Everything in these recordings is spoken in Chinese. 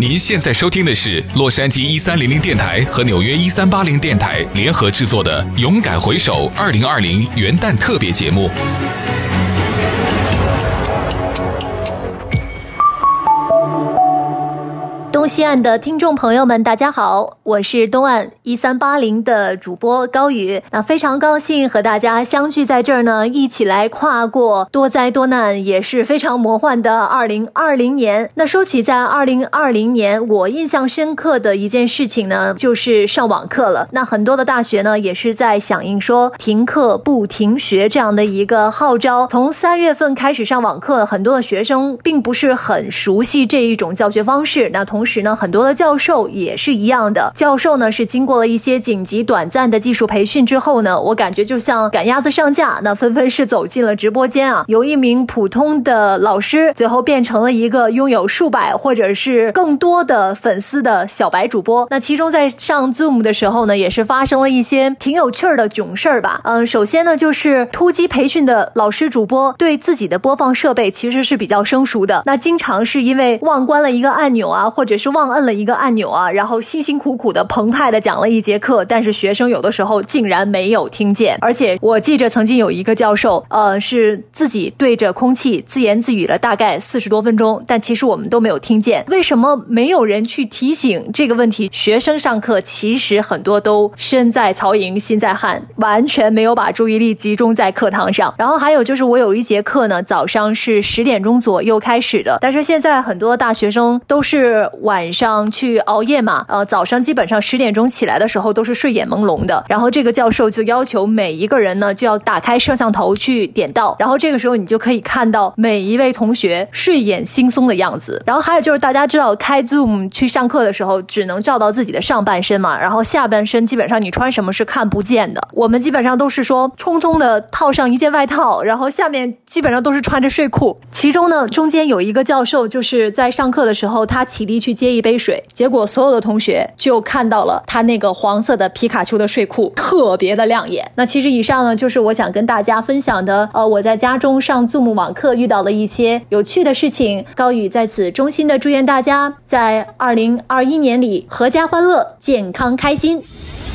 您现在收听的是洛杉矶一三零零电台和纽约一三八零电台联合制作的《勇敢回首二零二零元旦特别节目》。东西岸的听众朋友们，大家好，我是东岸一三八零的主播高宇。那非常高兴和大家相聚在这儿呢，一起来跨过多灾多难也是非常魔幻的二零二零年。那说起在二零二零年，我印象深刻的一件事情呢，就是上网课了。那很多的大学呢，也是在响应说停课不停学这样的一个号召。从三月份开始上网课，很多的学生并不是很熟悉这一种教学方式。那同时，时呢，很多的教授也是一样的。教授呢是经过了一些紧急短暂的技术培训之后呢，我感觉就像赶鸭子上架，那纷纷是走进了直播间啊。由一名普通的老师，最后变成了一个拥有数百或者是更多的粉丝的小白主播。那其中在上 Zoom 的时候呢，也是发生了一些挺有趣儿的囧事儿吧。嗯，首先呢，就是突击培训的老师主播对自己的播放设备其实是比较生疏的，那经常是因为忘关了一个按钮啊，或者是忘摁了一个按钮啊，然后辛辛苦苦的澎湃的讲了一节课，但是学生有的时候竟然没有听见。而且我记着曾经有一个教授，呃，是自己对着空气自言自语了大概四十多分钟，但其实我们都没有听见。为什么没有人去提醒这个问题？学生上课其实很多都身在曹营心在汉，完全没有把注意力集中在课堂上。然后还有就是我有一节课呢，早上是十点钟左右开始的，但是现在很多大学生都是晚晚上去熬夜嘛，呃，早上基本上十点钟起来的时候都是睡眼朦胧的。然后这个教授就要求每一个人呢就要打开摄像头去点到，然后这个时候你就可以看到每一位同学睡眼惺忪的样子。然后还有就是大家知道开 Zoom 去上课的时候只能照到自己的上半身嘛，然后下半身基本上你穿什么是看不见的。我们基本上都是说匆匆的套上一件外套，然后下面基本上都是穿着睡裤。其中呢中间有一个教授就是在上课的时候他起立去接一杯水，结果所有的同学就看到了他那个黄色的皮卡丘的睡裤，特别的亮眼。那其实以上呢，就是我想跟大家分享的，呃，我在家中上 Zoom 网课遇到的一些有趣的事情。高宇在此衷心的祝愿大家在二零二一年里阖家欢乐、健康开心。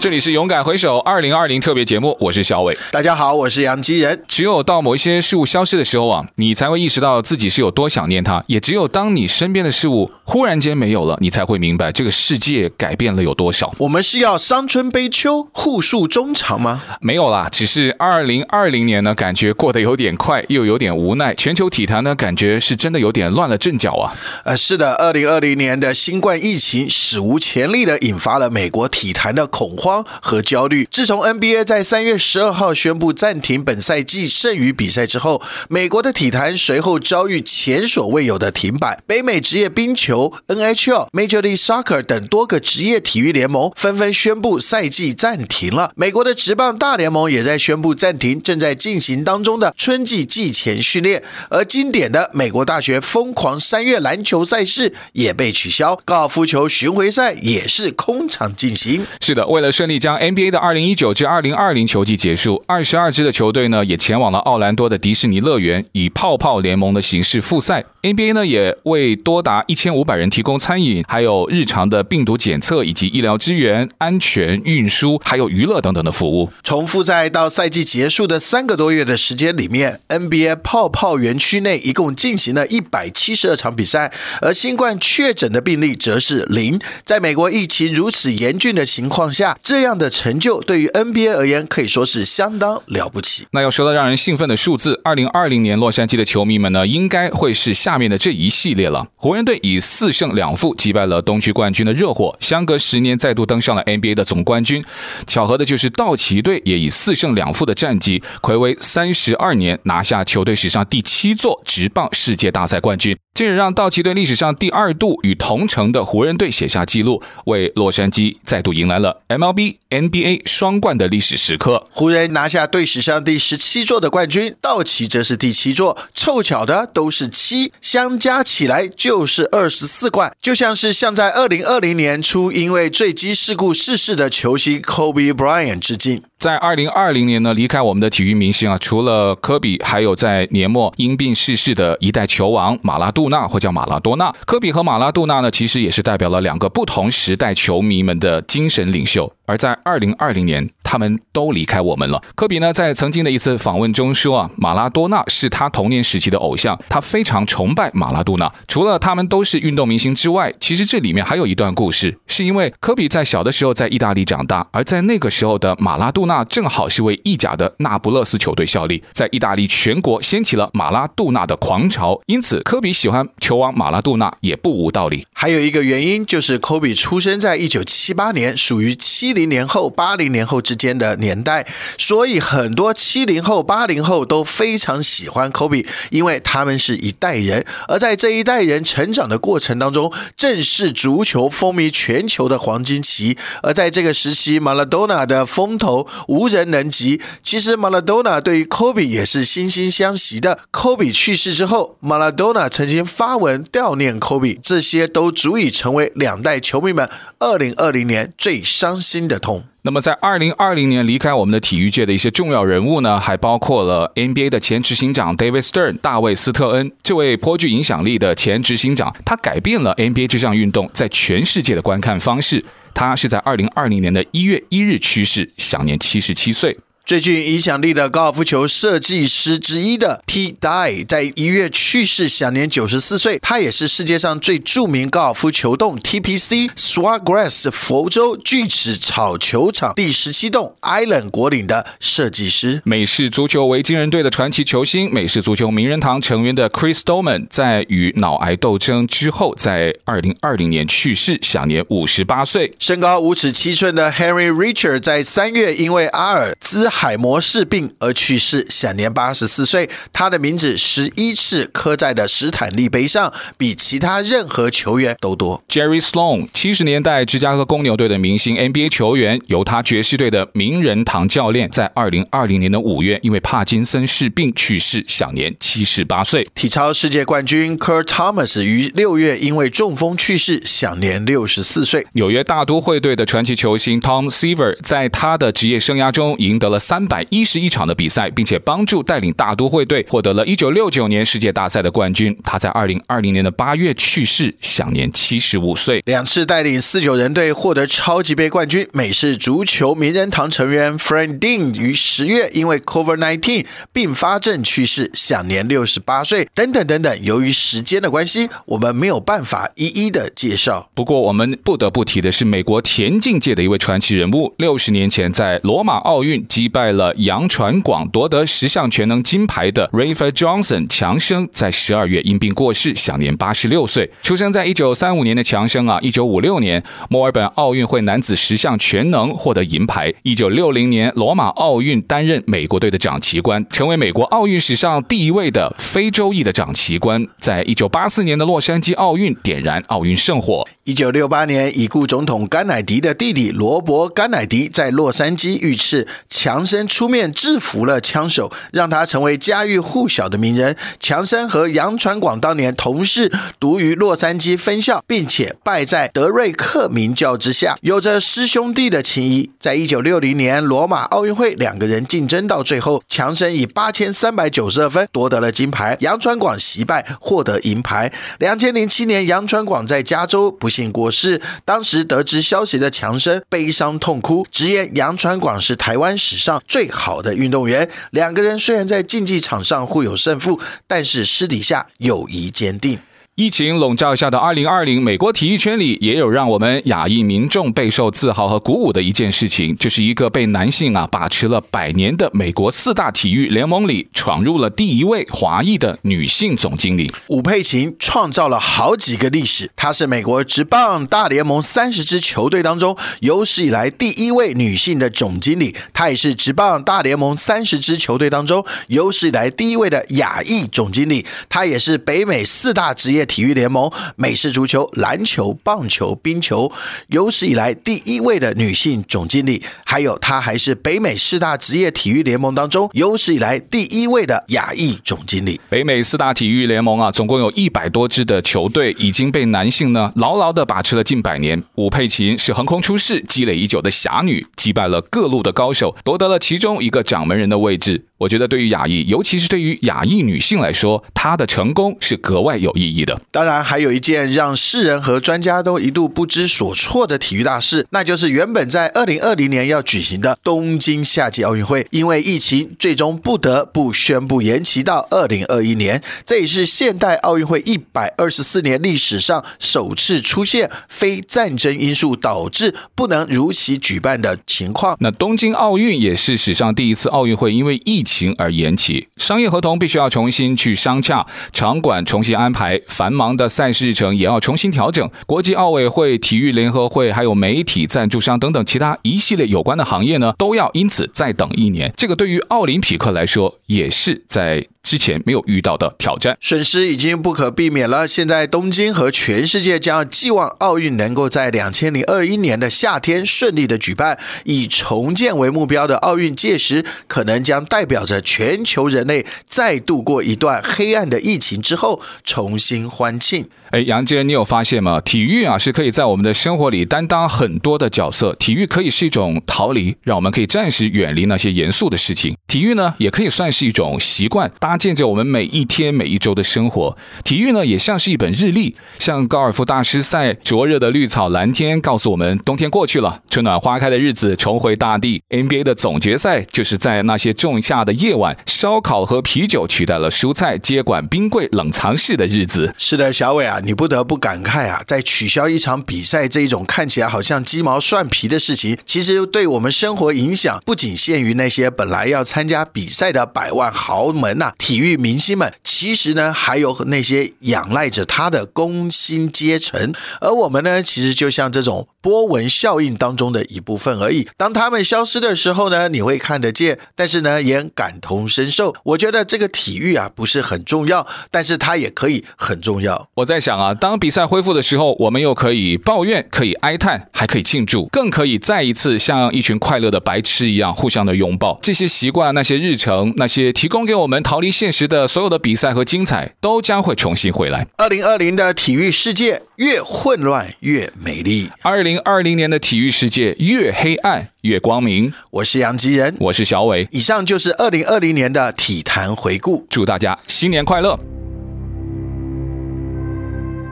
这里是勇敢回首二零二零特别节目，我是小伟。大家好，我是杨基仁。只有到某一些事物消失的时候啊，你才会意识到自己是有多想念它。也只有当你身边的事物忽然间没有了，你才会明白这个世界改变了有多少。我们是要伤春悲秋、互诉衷肠吗？没有啦，只是二零二零年呢，感觉过得有点快，又有点无奈。全球体坛呢，感觉是真的有点乱了阵脚啊。呃，是的，二零二零年的新冠疫情史无前例的引发了美国体坛的恐慌。和焦虑。自从 NBA 在三月十二号宣布暂停本赛季剩余比赛之后，美国的体坛随后遭遇前所未有的停摆。北美职业冰球 NHL、Major League Soccer 等多个职业体育联盟纷纷宣布赛季暂停了。美国的职棒大联盟也在宣布暂停正在进行当中的春季季前训练，而经典的美国大学疯狂三月篮球赛事也被取消，高尔夫球巡回赛也是空场进行。是的，为了顺利将 NBA 的二零一九至二零二零球季结束，二十二支的球队呢也前往了奥兰多的迪士尼乐园，以泡泡联盟的形式复赛。NBA 呢也为多达一千五百人提供餐饮，还有日常的病毒检测以及医疗支援、安全运输，还有娱乐等等的服务。从复赛到赛季结束的三个多月的时间里面，NBA 泡泡园区内一共进行了一百七十二场比赛，而新冠确诊的病例则是零。在美国疫情如此严峻的情况下，这样的成就对于 NBA 而言可以说是相当了不起。那要说到让人兴奋的数字，二零二零年洛杉矶的球迷们呢，应该会是下面的这一系列了。湖人队以四胜两负击败了东区冠军的热火，相隔十年再度登上了 NBA 的总冠军。巧合的就是道奇队也以四胜两负的战绩，睽违三十二年拿下球队史上第七座职棒世界大赛冠军。这也让道奇队历史上第二度与同城的湖人队写下纪录，为洛杉矶再度迎来了 MLB、B NBA 双冠的历史时刻。湖人拿下队史上第十七座的冠军，道奇则是第七座，凑巧的都是七，相加起来就是二十四冠。就像是向在二零二零年初因为坠机事故逝世的球星 Kobe Bryant 致敬。在二零二零年呢，离开我们的体育明星啊，除了科比，还有在年末因病逝世的一代球王马拉杜纳，或叫马拉多纳。科比和马拉杜纳呢，其实也是代表了两个不同时代球迷们的精神领袖。而在二零二零年，他们都离开我们了。科比呢，在曾经的一次访问中说啊，马拉多纳是他童年时期的偶像，他非常崇拜马拉杜纳。除了他们都是运动明星之外，其实这里面还有一段故事，是因为科比在小的时候在意大利长大，而在那个时候的马拉杜纳正好是为意甲的那不勒斯球队效力，在意大利全国掀起了马拉杜纳的狂潮，因此科比喜欢球王马拉杜纳也不无道理。还有一个原因就是科比出生在一九七八年，属于七。零年后、八零年后之间的年代，所以很多七零后、八零后都非常喜欢科比，因为他们是一代人。而在这一代人成长的过程当中，正是足球风靡全球的黄金期。而在这个时期，马拉多纳的风头无人能及。其实，马拉多纳对于科比也是惺惺相惜的。科比去世之后，马拉多纳曾经发文悼念科比，这些都足以成为两代球迷们二零二零年最伤心的痛。那么，在二零二零年离开我们的体育界的一些重要人物呢，还包括了 NBA 的前执行长 David Stern 大卫斯特恩，这位颇具影响力的前执行长，他改变了 NBA 这项运动在全世界的观看方式。他是在二零二零年的一月一日去世，享年七十七岁。最具影响力的高尔夫球设计师之一的 Pete Dye 在一月去世，享年九十四岁。他也是世界上最著名高尔夫球洞 TPC Swaggrass 佛州锯齿草球场第十七洞 Island 果岭的设计师。美式足球维京人队的传奇球星，美式足球名人堂成员的 Chris Doleman 在与脑癌斗争之后，在二零二零年去世，享年五十八岁。身高五尺七寸的 Henry Richard 在三月因为阿尔兹海默氏病而去世，享年八十四岁。他的名字十一次刻在的史坦利杯上，比其他任何球员都多。Jerry Sloan，七十年代芝加哥公牛队的明星 NBA 球员，犹他爵士队的名人堂教练，在二零二零年的五月因为帕金森氏病去世，享年七十八岁。体操世界冠军 Kurt Thomas 于六月因为中风去世，享年六十四岁。纽约大都会队的传奇球星 Tom Seaver 在他的职业生涯中赢得了三百一十一场的比赛，并且帮助带领大都会队获得了一九六九年世界大赛的冠军。他在二零二零年的八月去世，享年七十五岁。两次带领四九人队获得超级杯冠军，美式足球名人堂成员 Frank Dean 于十月因为 COVID-19 并发症去世，享年六十八岁。等等等等，由于时间的关系，我们没有办法一一的介绍。不过，我们不得不提的是美国田径界的一位传奇人物，六十年前在罗马奥运击败了。杨传广夺得十项全能金牌的 Rafer Johnson 强生在十二月因病过世，享年八十六岁。出生在一九三五年的强生啊，一九五六年墨尔本奥运会男子十项全能获得银牌。一九六零年罗马奥运担任美国队的掌旗官，成为美国奥运史上第一位的非洲裔的掌旗官。在一九八四年的洛杉矶奥运点燃奥运圣火。一九六八年已故总统甘乃迪的弟弟罗伯甘乃迪在洛杉矶遇刺，强生出。出面制服了枪手，让他成为家喻户晓的名人。强生和杨传广当年同是读于洛杉矶分校，并且拜在德瑞克名教之下，有着师兄弟的情谊。在一九六零年罗马奥运会，两个人竞争到最后，强生以八千三百九十二分夺得了金牌，杨传广惜败获得银牌。两千零七年，杨传广在加州不幸过世，当时得知消息的强生悲伤痛哭，直言杨传广是台湾史上最好的运动员，两个人虽然在竞技场上互有胜负，但是私底下友谊坚定。疫情笼罩下的二零二零，美国体育圈里也有让我们亚裔民众备受自豪和鼓舞的一件事情，就是一个被男性啊把持了百年的美国四大体育联盟里闯入了第一位华裔的女性总经理。伍佩琴创造了好几个历史，她是美国职棒大联盟三十支球队当中有史以来第一位女性的总经理，她也是职棒大联盟三十支球队当中有史以来第一位的亚裔总经理，她也是北美四大职业。体育联盟，美式足球、篮球、棒球、冰球有史以来第一位的女性总经理，还有她还是北美四大职业体育联盟当中有史以来第一位的亚裔总经理。北美四大体育联盟啊，总共有一百多支的球队，已经被男性呢牢牢的把持了近百年。武佩琴是横空出世、积累已久的侠女，击败了各路的高手，夺得了其中一个掌门人的位置。我觉得对于亚裔，尤其是对于亚裔女性来说，她的成功是格外有意义的。当然，还有一件让世人和专家都一度不知所措的体育大事，那就是原本在二零二零年要举行的东京夏季奥运会，因为疫情，最终不得不宣布延期到二零二一年。这也是现代奥运会一百二十四年历史上首次出现非战争因素导致不能如期举办的情况。那东京奥运也是史上第一次奥运会因为疫情而延起，商业合同必须要重新去商洽，场馆重新安排，繁忙的赛事日程也要重新调整。国际奥委会、体育联合会，还有媒体赞助商等等其他一系列有关的行业呢，都要因此再等一年。这个对于奥林匹克来说，也是在。之前没有遇到的挑战，损失已经不可避免了。现在东京和全世界将寄望奥运能够在两千零二一年的夏天顺利的举办，以重建为目标的奥运届时，可能将代表着全球人类再度过一段黑暗的疫情之后重新欢庆。哎，杨杰，你有发现吗？体育啊是可以在我们的生活里担当很多的角色。体育可以是一种逃离，让我们可以暂时远离那些严肃的事情。体育呢，也可以算是一种习惯，搭见着我们每一天每一周的生活。体育呢，也像是一本日历，像高尔夫大师赛，灼热的绿草蓝天告诉我们冬天过去了，春暖花开的日子重回大地。NBA 的总决赛就是在那些仲夏的夜晚，烧烤和啤酒取代了蔬菜，接管冰柜冷藏室的日子。是的，小伟啊。你不得不感慨啊，在取消一场比赛这一种看起来好像鸡毛蒜皮的事情，其实对我们生活影响不仅限于那些本来要参加比赛的百万豪门呐，体育明星们，其实呢还有那些仰赖着他的工薪阶层，而我们呢，其实就像这种波纹效应当中的一部分而已。当他们消失的时候呢，你会看得见，但是呢也感同身受。我觉得这个体育啊不是很重要，但是它也可以很重要。我在想。啊，当比赛恢复的时候，我们又可以抱怨，可以哀叹，还可以庆祝，更可以再一次像一群快乐的白痴一样互相的拥抱。这些习惯、那些日程、那些提供给我们逃离现实的所有的比赛和精彩，都将会重新回来。二零二零的体育世界越混乱越美丽，二零二零年的体育世界越黑暗越光明。我是杨吉仁，我是小伟，以上就是二零二零年的体坛回顾，祝大家新年快乐。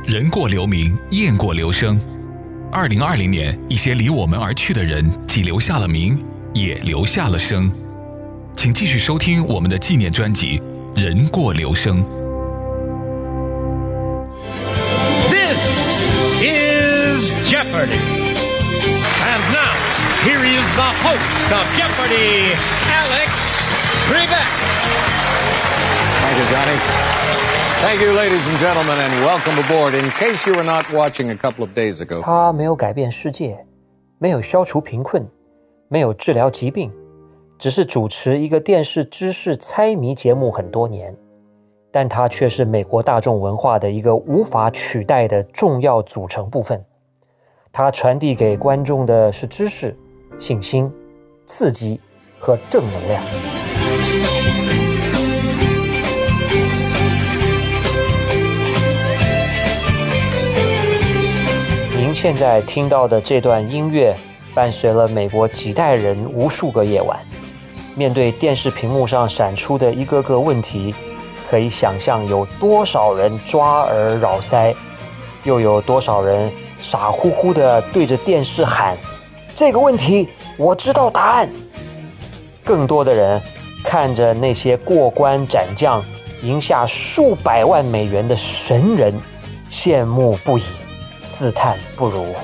人过留名，雁过留声。二零二零年，一些离我们而去的人，既留下了名，也留下了声。请继续收听我们的纪念专辑《人过留声》。This is Jeopardy! And now, here is the host of Jeopardy, Alex Trebek. Thank you, Johnny. Thank you, ladies and gentlemen, and welcome aboard. In case you were not watching a couple of days ago，他没有改变世界，没有消除贫困，没有治疗疾病，只是主持一个电视知识猜谜节目很多年，但他却是美国大众文化的一个无法取代的重要组成部分。他传递给观众的是知识、信心、刺激和正能量。您现在听到的这段音乐，伴随了美国几代人无数个夜晚。面对电视屏幕上闪出的一个个问题，可以想象有多少人抓耳挠腮，又有多少人傻乎乎地对着电视喊：“这个问题我知道答案。”更多的人看着那些过关斩将、赢下数百万美元的神人，羡慕不已。自叹不如，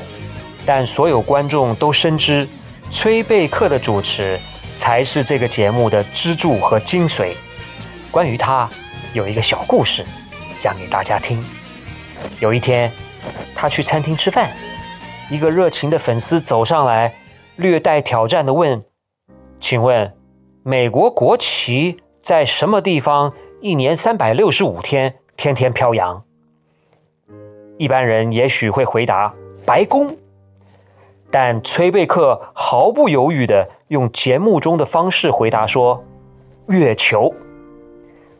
但所有观众都深知，崔贝克的主持才是这个节目的支柱和精髓。关于他，有一个小故事，讲给大家听。有一天，他去餐厅吃饭，一个热情的粉丝走上来，略带挑战地问：“请问，美国国旗在什么地方一年三百六十五天天天飘扬？”一般人也许会回答白宫，但崔贝克毫不犹豫地用节目中的方式回答说：“月球。”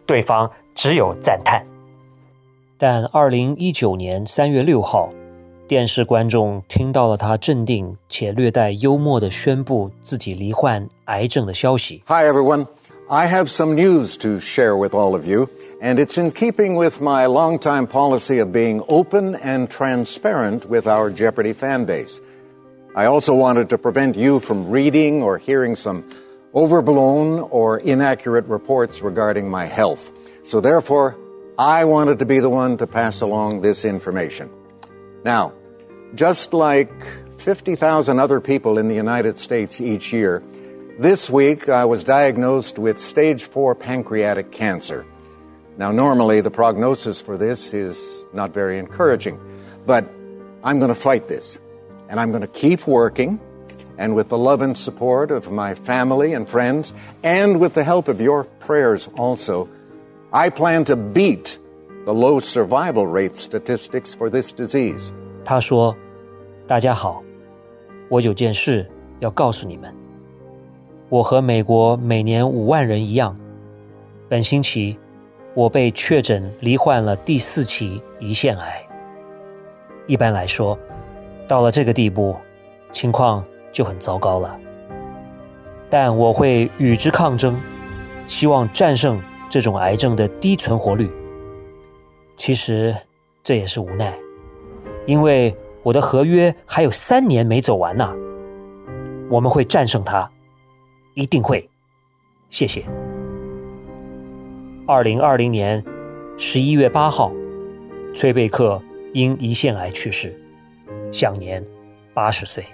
对方只有赞叹。但二零一九年三月六号，电视观众听到了他镇定且略带幽默的宣布自己罹患癌症的消息。Hi, everyone. I have some news to share with all of you, and it's in keeping with my longtime policy of being open and transparent with our Jeopardy fan base. I also wanted to prevent you from reading or hearing some overblown or inaccurate reports regarding my health. So therefore, I wanted to be the one to pass along this information. Now, just like 50,000 other people in the United States each year, this week I was diagnosed with stage 4 pancreatic cancer. Now, normally the prognosis for this is not very encouraging, but I'm going to fight this. And I'm going to keep working, and with the love and support of my family and friends, and with the help of your prayers also, I plan to beat the low survival rate statistics for this disease. 他说：“大家好，我有件事要告诉你们。我和美国每年五万人一样，本星期我被确诊罹患了第四期胰腺癌。一般来说， 到了这个地步，情况就很糟糕了。但我会与之抗争，希望战胜。”这种癌症的低存活率，其实这也是无奈，因为我的合约还有三年没走完呢。我们会战胜它，一定会。谢谢。二零二零年十一月八号，崔贝克因胰腺癌去世，享年八十岁。